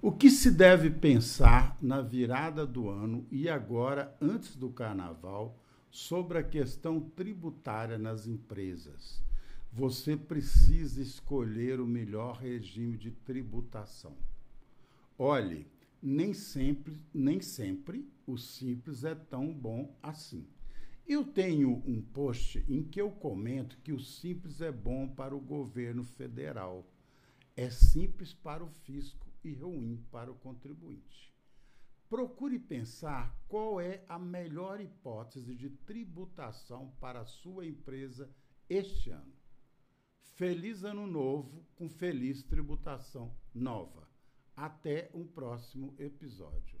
O que se deve pensar na virada do ano e agora, antes do carnaval, sobre a questão tributária nas empresas? Você precisa escolher o melhor regime de tributação. Olhe, nem sempre, nem sempre o simples é tão bom assim. Eu tenho um post em que eu comento que o simples é bom para o governo federal. É simples para o fisco e ruim para o contribuinte. Procure pensar qual é a melhor hipótese de tributação para a sua empresa este ano. Feliz Ano Novo com feliz tributação nova. Até um próximo episódio.